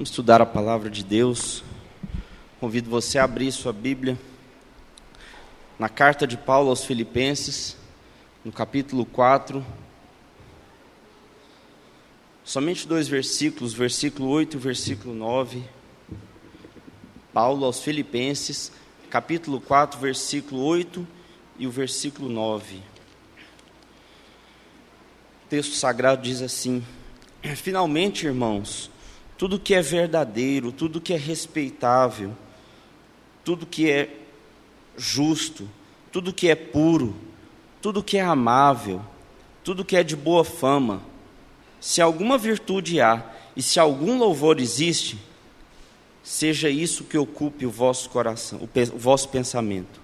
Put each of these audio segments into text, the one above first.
Vamos estudar a palavra de Deus. Convido você a abrir sua Bíblia na carta de Paulo aos Filipenses, no capítulo 4. Somente dois versículos, versículo 8 e versículo 9. Paulo aos Filipenses, capítulo 4, versículo 8 e o versículo 9. O texto sagrado diz assim: Finalmente, irmãos, tudo que é verdadeiro, tudo que é respeitável, tudo que é justo, tudo que é puro, tudo que é amável, tudo que é de boa fama, se alguma virtude há e se algum louvor existe, seja isso que ocupe o vosso coração, o, vosso pensamento.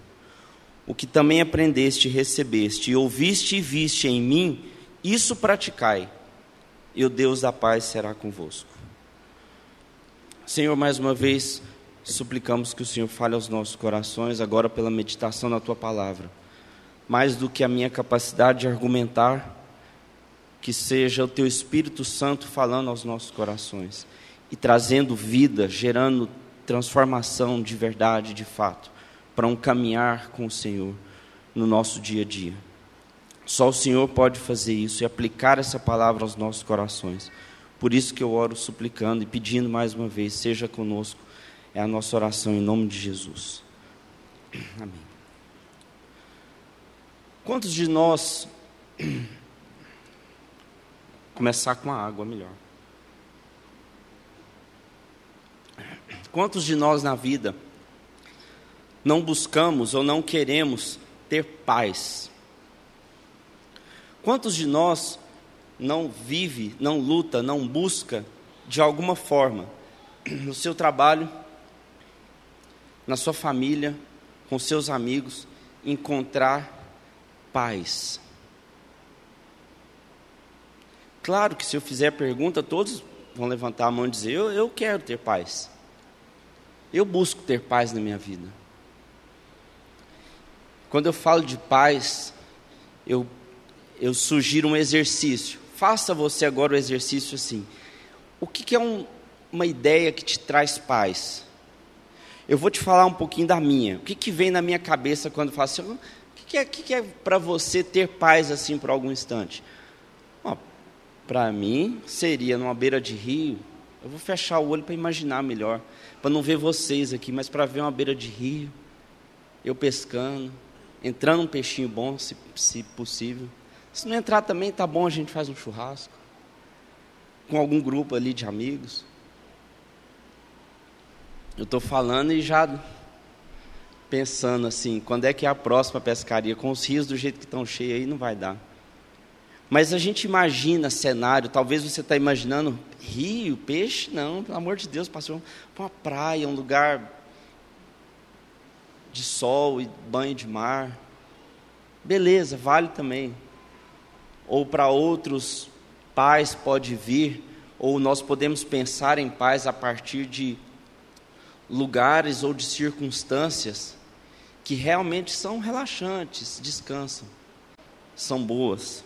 O que também aprendeste recebeste, e ouviste e viste em mim, isso praticai, e o Deus da paz será convosco. Senhor, mais uma vez, suplicamos que o Senhor fale aos nossos corações, agora pela meditação na tua palavra. Mais do que a minha capacidade de argumentar, que seja o teu Espírito Santo falando aos nossos corações e trazendo vida, gerando transformação de verdade, de fato, para um caminhar com o Senhor no nosso dia a dia. Só o Senhor pode fazer isso e aplicar essa palavra aos nossos corações. Por isso que eu oro suplicando e pedindo mais uma vez, seja conosco. É a nossa oração em nome de Jesus. Amém. Quantos de nós começar com a água melhor? Quantos de nós na vida não buscamos ou não queremos ter paz? Quantos de nós não vive, não luta, não busca de alguma forma no seu trabalho, na sua família, com seus amigos, encontrar paz. Claro que se eu fizer pergunta, todos vão levantar a mão e dizer: eu, eu quero ter paz. Eu busco ter paz na minha vida. Quando eu falo de paz, eu, eu sugiro um exercício. Faça você agora o exercício assim. O que, que é um, uma ideia que te traz paz? Eu vou te falar um pouquinho da minha. O que, que vem na minha cabeça quando eu falo assim? O que, que é, que, que é para você ter paz assim por algum instante? Para mim, seria numa beira de rio. Eu vou fechar o olho para imaginar melhor. Para não ver vocês aqui, mas para ver uma beira de rio. Eu pescando. Entrando um peixinho bom, se, se possível. Se não entrar também, tá bom, a gente faz um churrasco. Com algum grupo ali de amigos. Eu estou falando e já pensando assim, quando é que é a próxima pescaria? Com os rios do jeito que estão cheios aí, não vai dar. Mas a gente imagina cenário, talvez você está imaginando rio, peixe, não, pelo amor de Deus, passou para uma praia, um lugar de sol e banho de mar. Beleza, vale também ou para outros paz pode vir, ou nós podemos pensar em paz a partir de lugares ou de circunstâncias que realmente são relaxantes, descansam, são boas.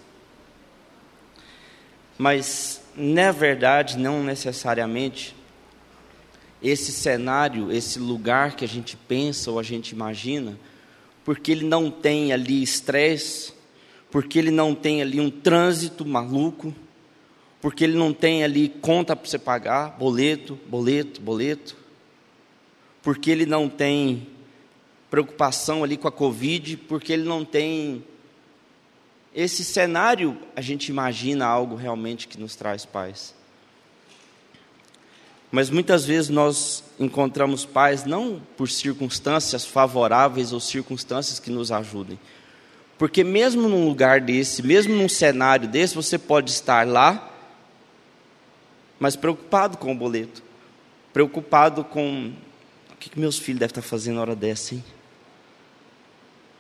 Mas, na verdade, não necessariamente esse cenário, esse lugar que a gente pensa ou a gente imagina, porque ele não tem ali estresse, porque ele não tem ali um trânsito maluco, porque ele não tem ali conta para você pagar, boleto, boleto, boleto, porque ele não tem preocupação ali com a Covid, porque ele não tem. Esse cenário, a gente imagina algo realmente que nos traz paz. Mas muitas vezes nós encontramos paz não por circunstâncias favoráveis ou circunstâncias que nos ajudem, porque mesmo num lugar desse, mesmo num cenário desse, você pode estar lá, mas preocupado com o boleto, preocupado com o que, meus filhos devem estar fazendo na hora dessa, hein?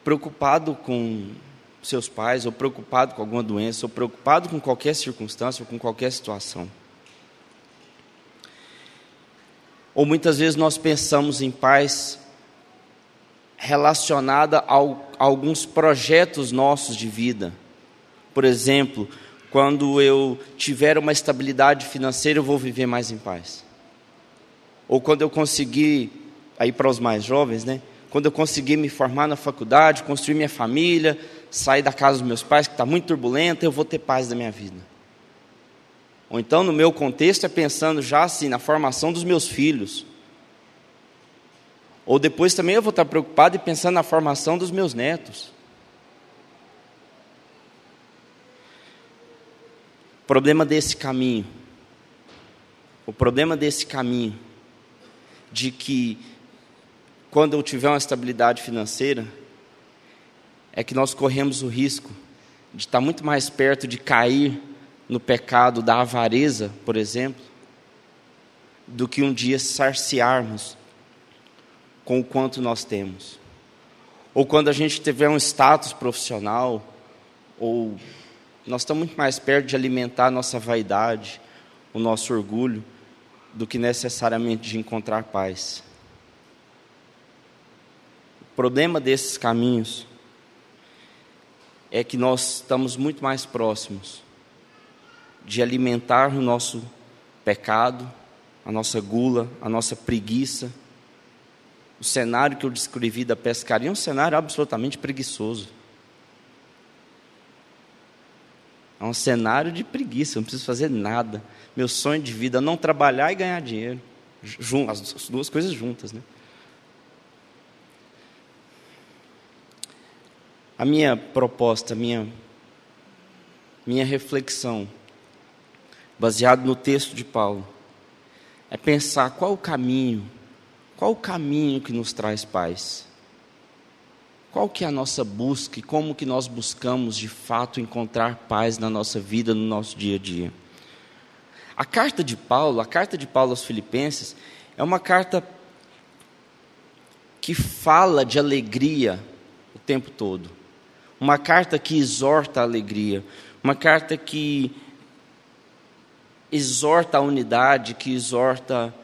Preocupado com seus pais, ou preocupado com alguma doença, ou preocupado com qualquer circunstância, ou com qualquer situação. Ou muitas vezes nós pensamos em paz relacionada a alguns projetos nossos de vida. Por exemplo, quando eu tiver uma estabilidade financeira, eu vou viver mais em paz. ou quando eu conseguir, aí para os mais jovens, né? Quando eu conseguir me formar na faculdade, construir minha família, sair da casa dos meus pais, que está muito turbulenta, eu vou ter paz na minha vida. Ou então, no meu contexto, é pensando já assim, na formação dos meus filhos. Ou depois também eu vou estar preocupado e pensando na formação dos meus netos. O problema desse caminho, o problema desse caminho, de que quando eu tiver uma estabilidade financeira, é que nós corremos o risco de estar muito mais perto de cair no pecado da avareza, por exemplo, do que um dia sarciarmos com o quanto nós temos. Ou quando a gente tiver um status profissional, ou nós estamos muito mais perto de alimentar a nossa vaidade, o nosso orgulho, do que necessariamente de encontrar paz. O problema desses caminhos é que nós estamos muito mais próximos de alimentar o nosso pecado, a nossa gula, a nossa preguiça, o cenário que eu descrevi da pescaria é um cenário absolutamente preguiçoso. É um cenário de preguiça, eu não preciso fazer nada. Meu sonho de vida é não trabalhar e ganhar dinheiro. As duas coisas juntas, né? A minha proposta, minha, minha reflexão, baseado no texto de Paulo, é pensar qual o caminho qual o caminho que nos traz paz? Qual que é a nossa busca e como que nós buscamos de fato encontrar paz na nossa vida, no nosso dia a dia? A carta de Paulo, a carta de Paulo aos Filipenses, é uma carta que fala de alegria o tempo todo. Uma carta que exorta a alegria, uma carta que exorta a unidade, que exorta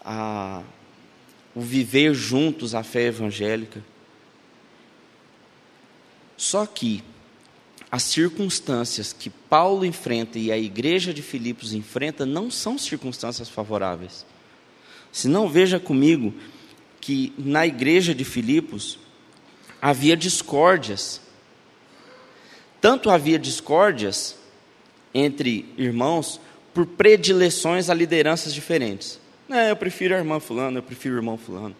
a o viver juntos a fé evangélica. Só que as circunstâncias que Paulo enfrenta e a igreja de Filipos enfrenta não são circunstâncias favoráveis. Se não veja comigo que na igreja de Filipos havia discórdias. Tanto havia discórdias entre irmãos por predileções a lideranças diferentes. É, eu prefiro a irmã fulano, eu prefiro o irmão fulano.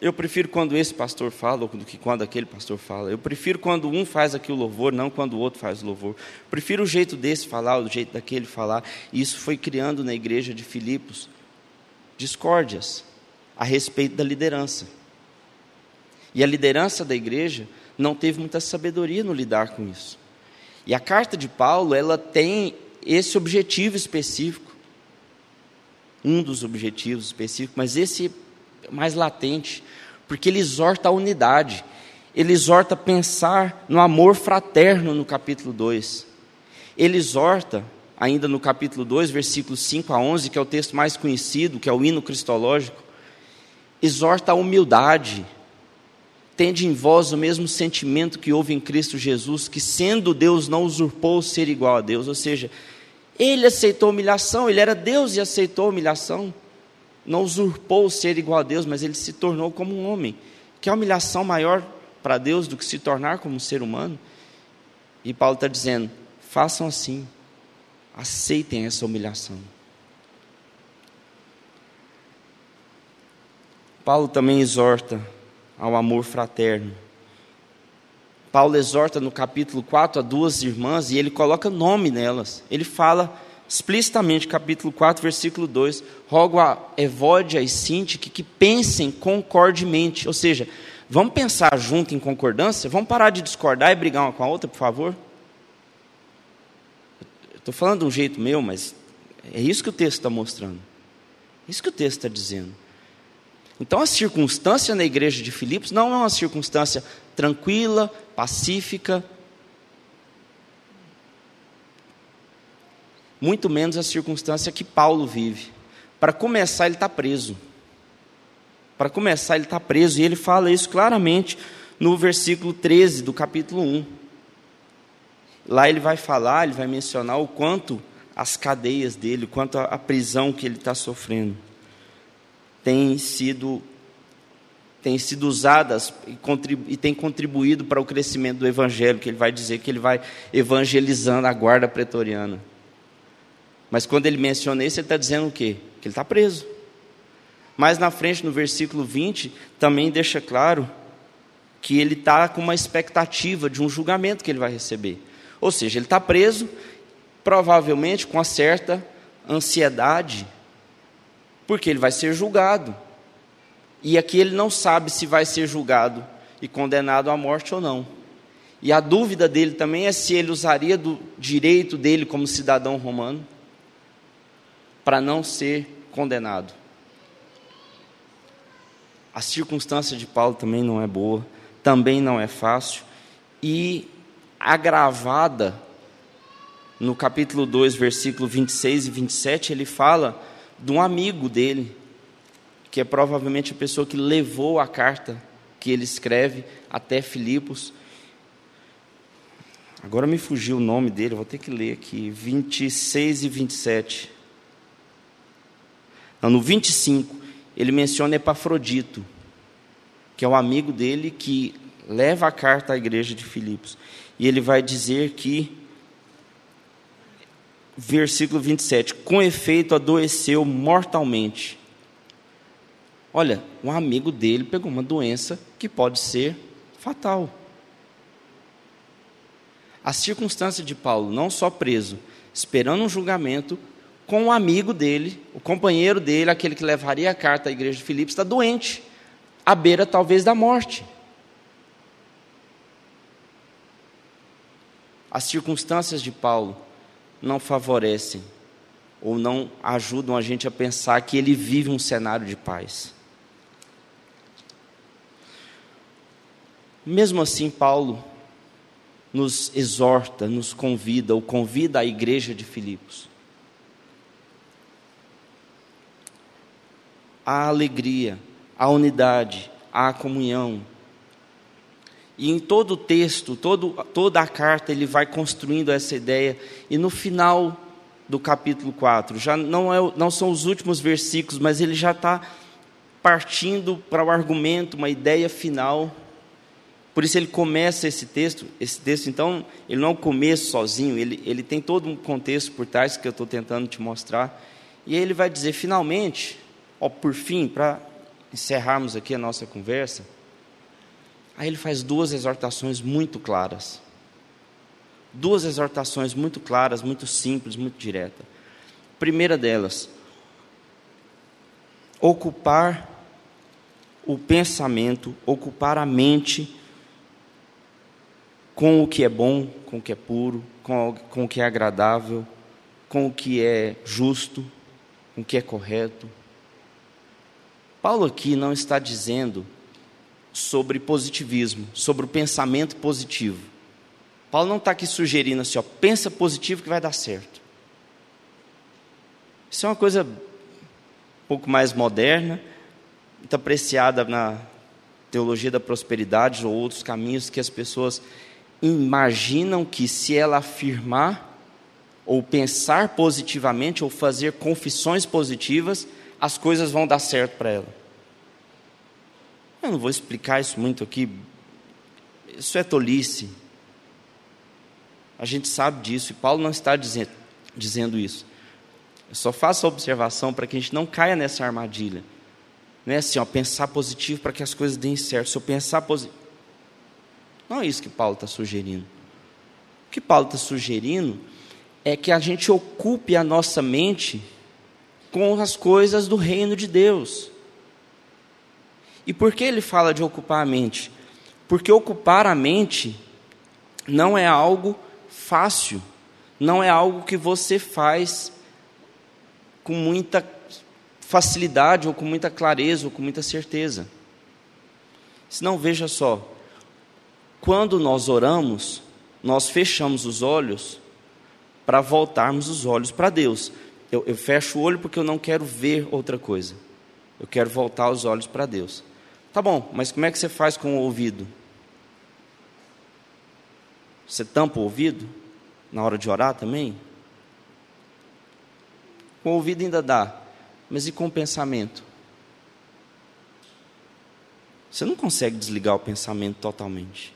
Eu prefiro quando esse pastor fala do que quando aquele pastor fala. Eu prefiro quando um faz aqui o louvor, não quando o outro faz o louvor. Prefiro o jeito desse falar, o jeito daquele falar. E isso foi criando na igreja de Filipos discórdias a respeito da liderança. E a liderança da igreja não teve muita sabedoria no lidar com isso. E a carta de Paulo, ela tem esse objetivo específico um dos objetivos específicos, mas esse mais latente, porque ele exorta a unidade, ele exorta a pensar no amor fraterno no capítulo 2. Ele exorta, ainda no capítulo 2, versículos 5 a 11, que é o texto mais conhecido, que é o hino cristológico, exorta a humildade, tende em vós o mesmo sentimento que houve em Cristo Jesus, que sendo Deus não usurpou ser igual a Deus, ou seja, ele aceitou humilhação, ele era Deus e aceitou humilhação. Não usurpou ser igual a Deus, mas ele se tornou como um homem. Que é humilhação maior para Deus do que se tornar como um ser humano? E Paulo está dizendo: façam assim, aceitem essa humilhação. Paulo também exorta ao amor fraterno. Paulo exorta no capítulo 4 a duas irmãs e ele coloca nome nelas. Ele fala explicitamente, capítulo 4, versículo 2: Rogo a Evódia e Sinti que, que pensem concordemente. Ou seja, vamos pensar junto em concordância? Vamos parar de discordar e brigar uma com a outra, por favor? Estou falando de um jeito meu, mas é isso que o texto está mostrando. É isso que o texto está dizendo. Então a circunstância na igreja de Filipos não é uma circunstância tranquila, pacífica, muito menos a circunstância que Paulo vive. Para começar, ele está preso. Para começar, ele está preso, e ele fala isso claramente no versículo 13 do capítulo 1. Lá ele vai falar, ele vai mencionar o quanto as cadeias dele, quanto a prisão que ele está sofrendo. têm sido têm sido usadas e, e têm contribuído para o crescimento do evangelho, que ele vai dizer que ele vai evangelizando a guarda pretoriana. Mas quando ele menciona isso, ele está dizendo o quê? Que ele está preso. Mais na frente, no versículo 20, também deixa claro que ele está com uma expectativa de um julgamento que ele vai receber. Ou seja, ele está preso, provavelmente com uma certa ansiedade, porque ele vai ser julgado. E aqui ele não sabe se vai ser julgado e condenado à morte ou não. E a dúvida dele também é se ele usaria do direito dele como cidadão romano para não ser condenado. A circunstância de Paulo também não é boa, também não é fácil, e agravada no capítulo 2, versículo 26 e 27, ele fala de um amigo dele, que é provavelmente a pessoa que levou a carta que ele escreve até Filipos. Agora me fugiu o nome dele, vou ter que ler aqui, 26 e 27. Não, no 25, ele menciona Epafrodito, que é um amigo dele que leva a carta à igreja de Filipos. E ele vai dizer que, versículo 27, com efeito adoeceu mortalmente. Olha, um amigo dele pegou uma doença que pode ser fatal. A circunstância de Paulo, não só preso, esperando um julgamento, com um amigo dele, o companheiro dele, aquele que levaria a carta à igreja de Filipos, está doente, à beira talvez da morte. As circunstâncias de Paulo não favorecem ou não ajudam a gente a pensar que ele vive um cenário de paz. Mesmo assim, Paulo nos exorta, nos convida, ou convida a igreja de Filipos a alegria, a unidade, a comunhão. E em todo o texto, todo, toda a carta, ele vai construindo essa ideia. E no final do capítulo 4, já não, é, não são os últimos versículos, mas ele já está partindo para o argumento, uma ideia final. Por isso ele começa esse texto, esse texto, então, ele não é um começo sozinho, ele, ele tem todo um contexto por trás que eu estou tentando te mostrar. E aí ele vai dizer, finalmente, Ó, por fim, para encerrarmos aqui a nossa conversa, aí ele faz duas exortações muito claras. Duas exortações muito claras, muito simples, muito diretas. Primeira delas, ocupar o pensamento, ocupar a mente com o que é bom, com o que é puro, com, com o que é agradável, com o que é justo, com o que é correto, Paulo aqui não está dizendo sobre positivismo, sobre o pensamento positivo. Paulo não está aqui sugerindo assim, ó, pensa positivo que vai dar certo. Isso é uma coisa um pouco mais moderna, muito apreciada na teologia da prosperidade ou outros caminhos que as pessoas imaginam que se ela afirmar ou pensar positivamente ou fazer confissões positivas, as coisas vão dar certo para ela. Eu não vou explicar isso muito aqui. Isso é tolice. A gente sabe disso e Paulo não está dizendo, dizendo isso. Eu só faço a observação para que a gente não caia nessa armadilha. Não é assim, ó, pensar positivo para que as coisas deem certo. Se eu pensar positivo. Não é isso que Paulo está sugerindo. O que Paulo está sugerindo é que a gente ocupe a nossa mente com as coisas do reino de Deus. E por que ele fala de ocupar a mente? Porque ocupar a mente não é algo fácil, não é algo que você faz com muita facilidade, ou com muita clareza, ou com muita certeza. Senão, veja só, quando nós oramos, nós fechamos os olhos para voltarmos os olhos para Deus. Eu, eu fecho o olho porque eu não quero ver outra coisa. Eu quero voltar os olhos para Deus. Tá bom, mas como é que você faz com o ouvido? Você tampa o ouvido na hora de orar também? Com o ouvido ainda dá, mas e com o pensamento? Você não consegue desligar o pensamento totalmente.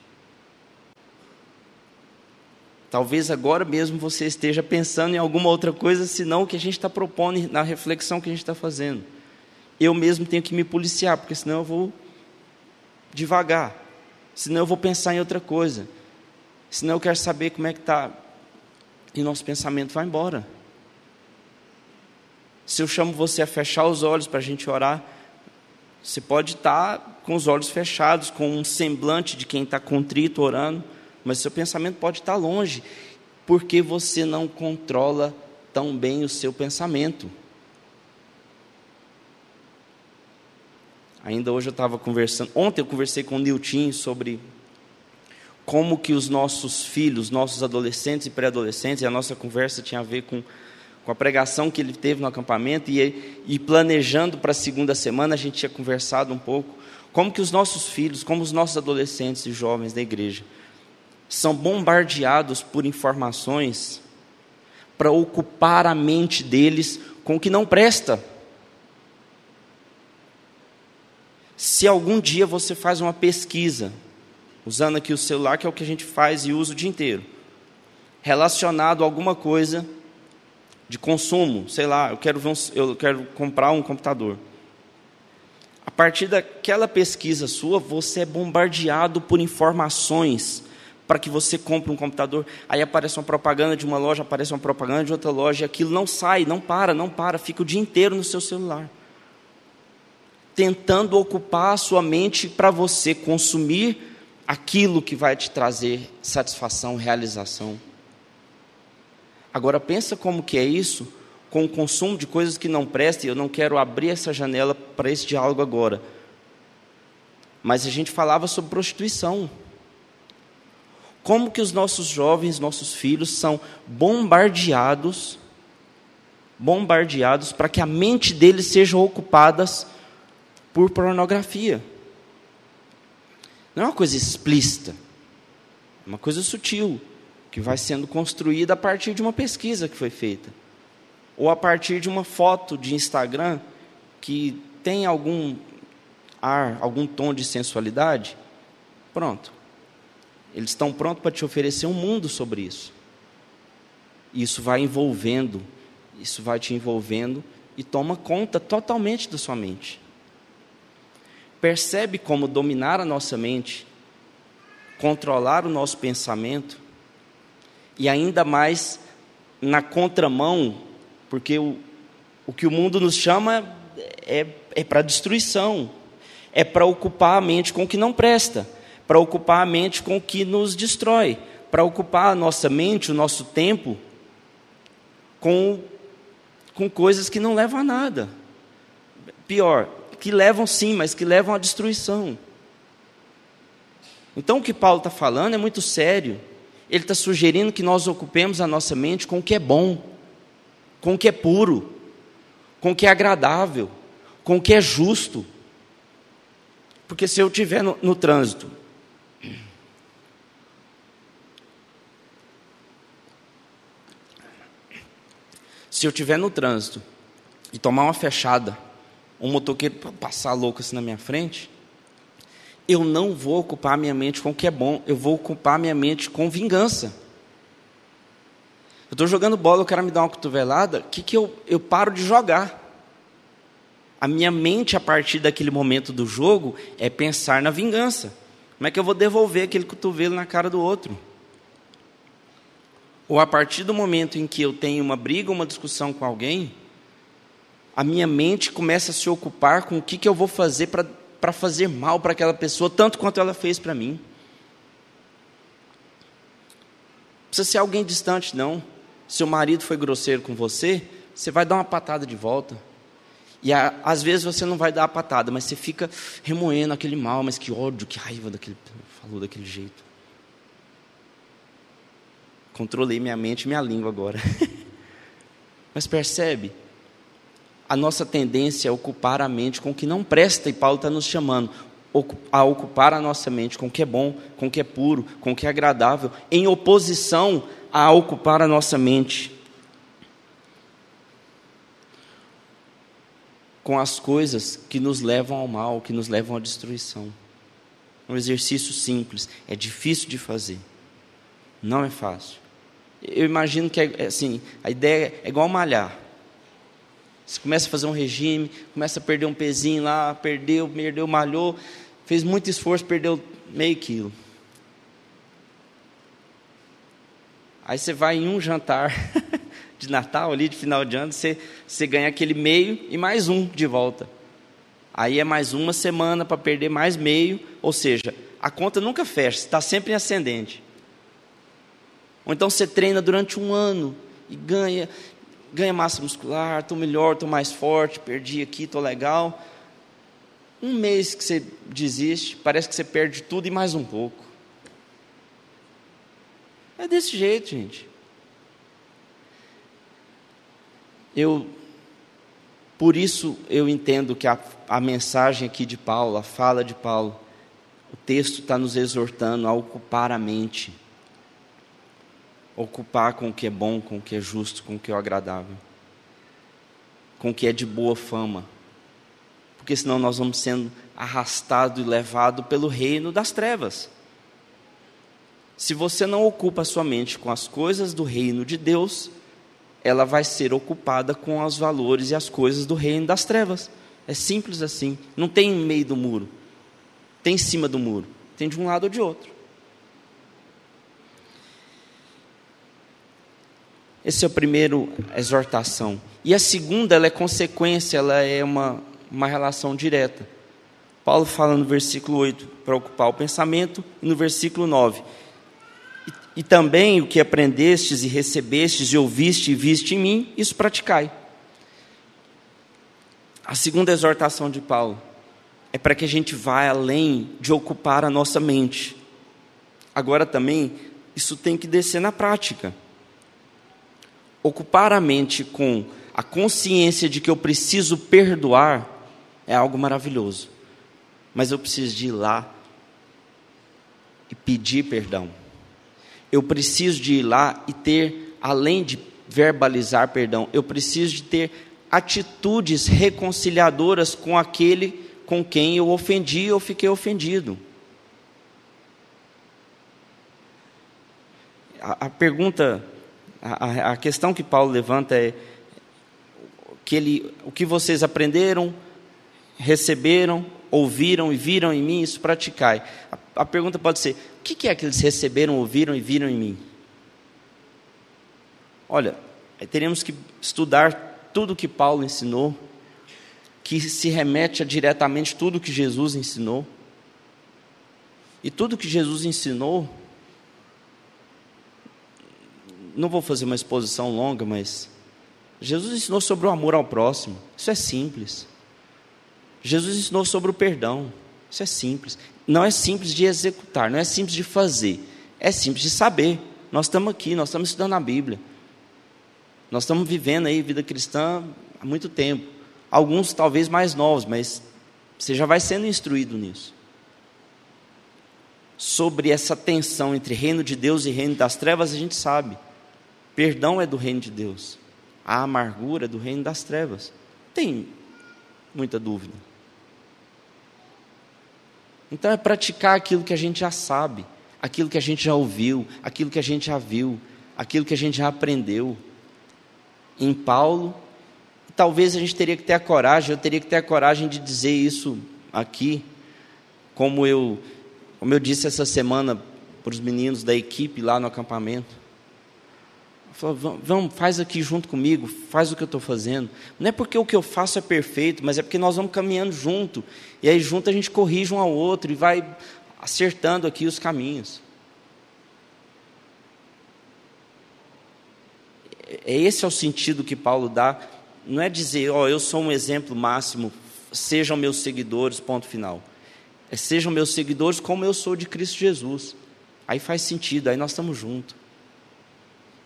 Talvez agora mesmo você esteja pensando em alguma outra coisa, senão o que a gente está propondo na reflexão que a gente está fazendo. Eu mesmo tenho que me policiar, porque senão eu vou devagar, senão eu vou pensar em outra coisa, senão eu quero saber como é que está, e nosso pensamento vai embora. Se eu chamo você a fechar os olhos para a gente orar, você pode estar tá com os olhos fechados, com um semblante de quem está contrito orando, mas seu pensamento pode estar longe, porque você não controla tão bem o seu pensamento. Ainda hoje eu estava conversando, ontem eu conversei com o Nilton sobre como que os nossos filhos, nossos adolescentes e pré-adolescentes, e a nossa conversa tinha a ver com, com a pregação que ele teve no acampamento, e, e planejando para a segunda semana, a gente tinha conversado um pouco, como que os nossos filhos, como os nossos adolescentes e jovens da igreja, são bombardeados por informações para ocupar a mente deles com o que não presta. Se algum dia você faz uma pesquisa, usando aqui o celular, que é o que a gente faz e usa o dia inteiro, relacionado a alguma coisa de consumo, sei lá, eu quero, um, eu quero comprar um computador. A partir daquela pesquisa sua, você é bombardeado por informações para que você compre um computador. Aí aparece uma propaganda de uma loja, aparece uma propaganda de outra loja, e aquilo não sai, não para, não para, fica o dia inteiro no seu celular. Tentando ocupar a sua mente para você consumir aquilo que vai te trazer satisfação, realização. Agora pensa como que é isso com o consumo de coisas que não prestam, e eu não quero abrir essa janela para esse diálogo agora. Mas a gente falava sobre prostituição. Como que os nossos jovens, nossos filhos são bombardeados, bombardeados para que a mente deles seja ocupada por pornografia. Não é uma coisa explícita, é uma coisa sutil, que vai sendo construída a partir de uma pesquisa que foi feita, ou a partir de uma foto de Instagram que tem algum ar, algum tom de sensualidade. Pronto. Eles estão prontos para te oferecer um mundo sobre isso. Isso vai envolvendo, isso vai te envolvendo e toma conta totalmente da sua mente. Percebe como dominar a nossa mente, controlar o nosso pensamento e ainda mais na contramão, porque o, o que o mundo nos chama é, é para destruição, é para ocupar a mente com o que não presta para ocupar a mente com o que nos destrói, para ocupar a nossa mente, o nosso tempo, com, com coisas que não levam a nada. Pior, que levam sim, mas que levam à destruição. Então o que Paulo está falando é muito sério. Ele está sugerindo que nós ocupemos a nossa mente com o que é bom, com o que é puro, com o que é agradável, com o que é justo. Porque se eu estiver no, no trânsito Se eu estiver no trânsito e tomar uma fechada, um motoqueiro passar louco assim na minha frente, eu não vou ocupar minha mente com o que é bom, eu vou ocupar minha mente com vingança. Eu estou jogando bola, o cara me dá uma cotovelada, o que, que eu, eu paro de jogar? A minha mente, a partir daquele momento do jogo, é pensar na vingança. Como é que eu vou devolver aquele cotovelo na cara do outro? Ou a partir do momento em que eu tenho uma briga, uma discussão com alguém, a minha mente começa a se ocupar com o que, que eu vou fazer para fazer mal para aquela pessoa, tanto quanto ela fez para mim. Precisa ser alguém distante, não. Seu marido foi grosseiro com você, você vai dar uma patada de volta. E a, às vezes você não vai dar a patada, mas você fica remoendo aquele mal, mas que ódio, que raiva daquele falou daquele jeito. Controlei minha mente e minha língua agora. Mas percebe? A nossa tendência é ocupar a mente com o que não presta, e Paulo está nos chamando a ocupar a nossa mente com o que é bom, com o que é puro, com o que é agradável, em oposição a ocupar a nossa mente com as coisas que nos levam ao mal, que nos levam à destruição. É um exercício simples, é difícil de fazer. Não é fácil. Eu imagino que é, assim, a ideia é igual malhar. Você começa a fazer um regime, começa a perder um pezinho lá, perdeu, perdeu, malhou, fez muito esforço, perdeu meio quilo. Aí você vai em um jantar de Natal ali, de final de ano, você, você ganha aquele meio e mais um de volta. Aí é mais uma semana para perder mais meio, ou seja, a conta nunca fecha, está sempre em ascendente. Ou então você treina durante um ano e ganha, ganha massa muscular, estou melhor, estou mais forte, perdi aqui, estou legal. Um mês que você desiste, parece que você perde tudo e mais um pouco. É desse jeito, gente. Eu, por isso eu entendo que a, a mensagem aqui de Paulo, a fala de Paulo, o texto está nos exortando a ocupar a mente. Ocupar com o que é bom, com o que é justo, com o que é agradável. Com o que é de boa fama. Porque senão nós vamos sendo arrastados e levados pelo reino das trevas. Se você não ocupa a sua mente com as coisas do reino de Deus, ela vai ser ocupada com os valores e as coisas do reino das trevas. É simples assim. Não tem meio do muro. Tem em cima do muro. Tem de um lado ou de outro. Esse é o primeiro exortação. E a segunda, ela é consequência, ela é uma, uma relação direta. Paulo fala no versículo 8 para ocupar o pensamento, e no versículo 9: e também o que aprendestes e recebestes e ouviste e viste em mim, isso praticai. A segunda exortação de Paulo é para que a gente vá além de ocupar a nossa mente. Agora também, isso tem que descer na prática. Ocupar a mente com a consciência de que eu preciso perdoar é algo maravilhoso. Mas eu preciso de ir lá e pedir perdão eu preciso de ir lá e ter, além de verbalizar perdão, eu preciso de ter atitudes reconciliadoras com aquele com quem eu ofendi ou fiquei ofendido. A, a pergunta, a, a, questão que Paulo levanta é que ele, o que vocês aprenderam, receberam, ouviram e viram em mim, isso praticai. A, a pergunta pode ser: o que, que é que eles receberam, ouviram e viram em mim? Olha, teremos que estudar tudo que Paulo ensinou, que se remete a diretamente tudo que Jesus ensinou. E tudo que Jesus ensinou, não vou fazer uma exposição longa, mas Jesus ensinou sobre o amor ao próximo. Isso é simples. Jesus ensinou sobre o perdão. Isso é simples. Não é simples de executar, não é simples de fazer. É simples de saber. Nós estamos aqui, nós estamos estudando a Bíblia. Nós estamos vivendo aí vida cristã há muito tempo. Alguns talvez mais novos, mas você já vai sendo instruído nisso. Sobre essa tensão entre reino de Deus e reino das trevas, a gente sabe. Perdão é do reino de Deus. A amargura é do reino das trevas. Tem muita dúvida. Então é praticar aquilo que a gente já sabe, aquilo que a gente já ouviu, aquilo que a gente já viu, aquilo que a gente já aprendeu. Em Paulo, talvez a gente teria que ter a coragem, eu teria que ter a coragem de dizer isso aqui, como eu, como eu disse essa semana para os meninos da equipe lá no acampamento. Falou, vamos, faz aqui junto comigo, faz o que eu estou fazendo. Não é porque o que eu faço é perfeito, mas é porque nós vamos caminhando junto. E aí junto a gente corrige um ao outro e vai acertando aqui os caminhos. É esse é o sentido que Paulo dá. Não é dizer, ó, oh, eu sou um exemplo máximo, sejam meus seguidores, ponto final. É, sejam meus seguidores como eu sou de Cristo Jesus. Aí faz sentido, aí nós estamos juntos.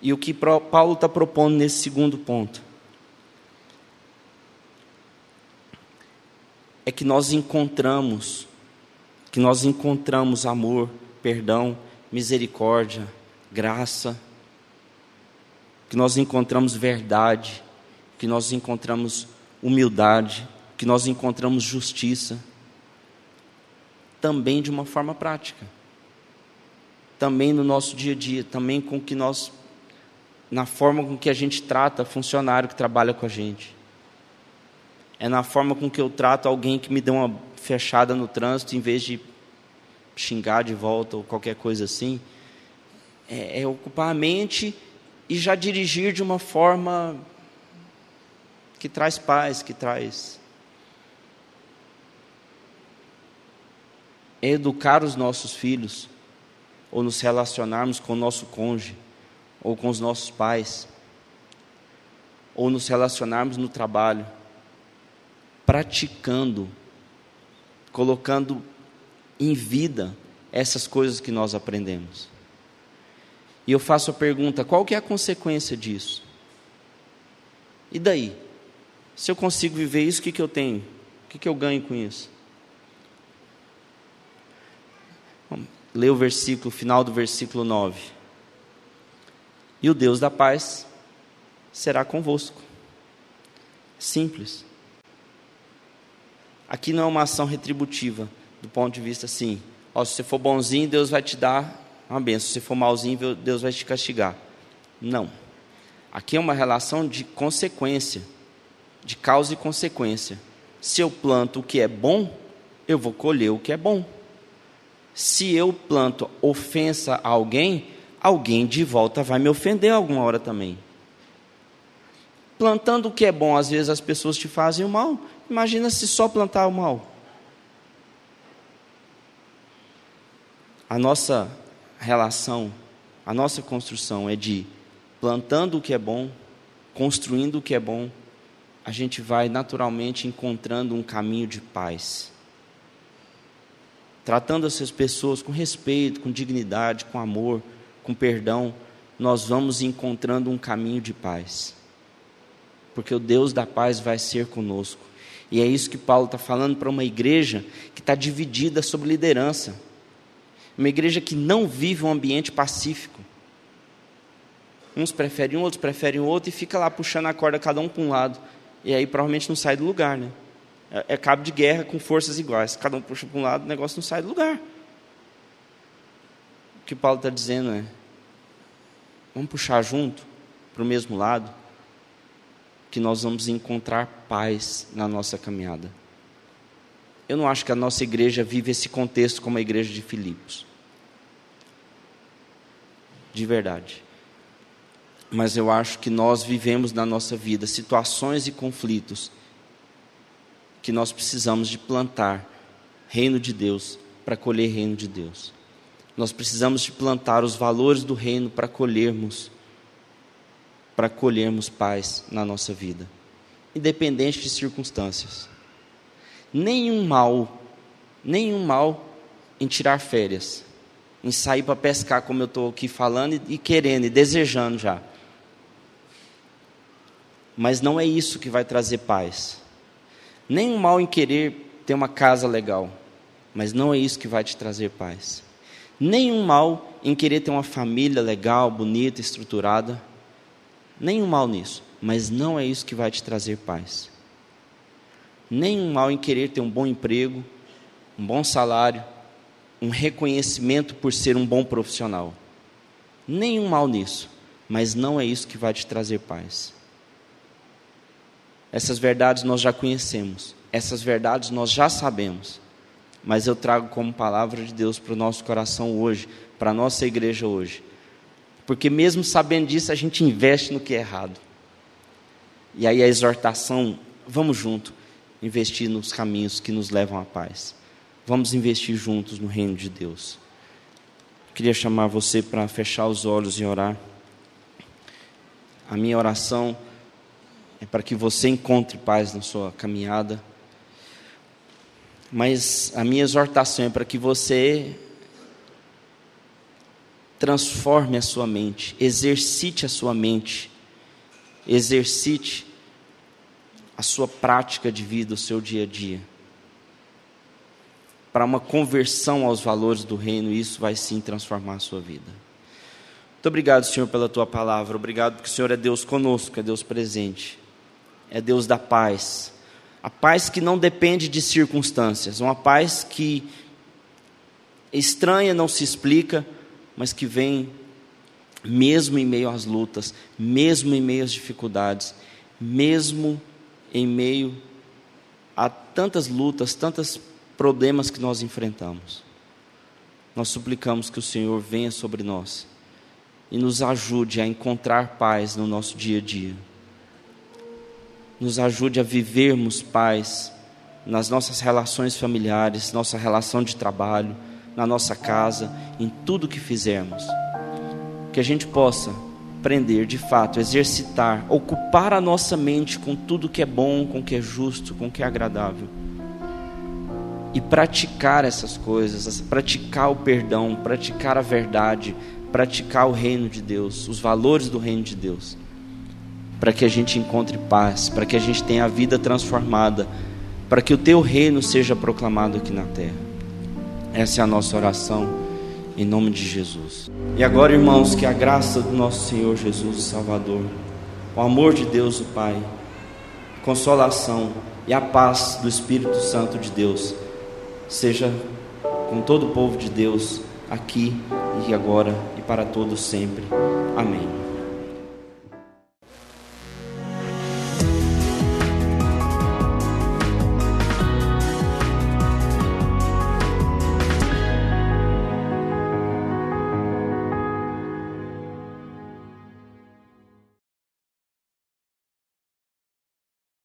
E o que Paulo está propondo nesse segundo ponto é que nós encontramos, que nós encontramos amor, perdão, misericórdia, graça, que nós encontramos verdade, que nós encontramos humildade, que nós encontramos justiça. também de uma forma prática. Também no nosso dia a dia, também com que nós na forma com que a gente trata funcionário que trabalha com a gente. É na forma com que eu trato alguém que me deu uma fechada no trânsito, em vez de xingar de volta ou qualquer coisa assim. É, é ocupar a mente e já dirigir de uma forma que traz paz, que traz. É educar os nossos filhos, ou nos relacionarmos com o nosso cônjuge, ou com os nossos pais, ou nos relacionarmos no trabalho, praticando, colocando em vida essas coisas que nós aprendemos. E eu faço a pergunta: qual que é a consequência disso? E daí? Se eu consigo viver isso, o que, que eu tenho? O que, que eu ganho com isso? Ler o versículo, final do versículo 9. E o Deus da paz será convosco. Simples. Aqui não é uma ação retributiva, do ponto de vista assim, ó, se você for bonzinho, Deus vai te dar uma benção, se você for malzinho, Deus vai te castigar. Não. Aqui é uma relação de consequência de causa e consequência. Se eu planto o que é bom, eu vou colher o que é bom. Se eu planto ofensa a alguém, alguém de volta vai me ofender alguma hora também. Plantando o que é bom, às vezes as pessoas te fazem o mal. Imagina se só plantar o mal. A nossa relação, a nossa construção é de plantando o que é bom, construindo o que é bom, a gente vai naturalmente encontrando um caminho de paz. Tratando essas pessoas com respeito, com dignidade, com amor, com perdão, nós vamos encontrando um caminho de paz. Porque o Deus da paz vai ser conosco. E é isso que Paulo está falando para uma igreja que está dividida sobre liderança. Uma igreja que não vive um ambiente pacífico. Uns preferem um, outros preferem o outro e fica lá puxando a corda cada um para um lado. E aí provavelmente não sai do lugar, né? É, é cabo de guerra com forças iguais. Cada um puxa para um lado, o negócio não sai do lugar. O que Paulo está dizendo é: vamos puxar junto, para o mesmo lado, que nós vamos encontrar paz na nossa caminhada. Eu não acho que a nossa igreja vive esse contexto como a igreja de Filipos. De verdade mas eu acho que nós vivemos na nossa vida situações e conflitos que nós precisamos de plantar reino de Deus para colher reino de Deus. Nós precisamos de plantar os valores do reino para colhermos para colhermos paz na nossa vida, independente de circunstâncias. Nenhum mal, nenhum mal em tirar férias, em sair para pescar, como eu estou aqui falando, e, e querendo, e desejando já. Mas não é isso que vai trazer paz. Nem um mal em querer ter uma casa legal, mas não é isso que vai te trazer paz. Nenhum mal em querer ter uma família legal, bonita, estruturada. Nenhum mal nisso, mas não é isso que vai te trazer paz. Nenhum mal em querer ter um bom emprego, um bom salário, um reconhecimento por ser um bom profissional. Nenhum mal nisso, mas não é isso que vai te trazer paz. Essas verdades nós já conhecemos, essas verdades nós já sabemos, mas eu trago como palavra de Deus para o nosso coração hoje, para a nossa igreja hoje, porque mesmo sabendo disso, a gente investe no que é errado. E aí a exortação, vamos junto, investir nos caminhos que nos levam à paz. Vamos investir juntos no reino de Deus. Queria chamar você para fechar os olhos e orar. A minha oração é para que você encontre paz na sua caminhada. Mas a minha exortação é para que você transforme a sua mente, exercite a sua mente, exercite a sua prática de vida, o seu dia a dia. Para uma conversão aos valores do reino, isso vai sim transformar a sua vida. Muito obrigado, Senhor, pela tua palavra. Obrigado porque o Senhor é Deus conosco, é Deus presente é Deus da paz. A paz que não depende de circunstâncias, uma paz que estranha, não se explica, mas que vem mesmo em meio às lutas, mesmo em meio às dificuldades, mesmo em meio a tantas lutas, tantos problemas que nós enfrentamos. Nós suplicamos que o Senhor venha sobre nós e nos ajude a encontrar paz no nosso dia a dia. Nos ajude a vivermos paz nas nossas relações familiares, nossa relação de trabalho, na nossa casa, em tudo que fizermos. Que a gente possa aprender de fato, exercitar, ocupar a nossa mente com tudo que é bom, com o que é justo, com o que é agradável. E praticar essas coisas, praticar o perdão, praticar a verdade, praticar o reino de Deus, os valores do reino de Deus. Para que a gente encontre paz, para que a gente tenha a vida transformada, para que o teu reino seja proclamado aqui na terra. Essa é a nossa oração em nome de Jesus. E agora, irmãos, que a graça do nosso Senhor Jesus, o Salvador, o amor de Deus, o Pai, a consolação e a paz do Espírito Santo de Deus seja com todo o povo de Deus aqui e agora e para todos sempre. Amém.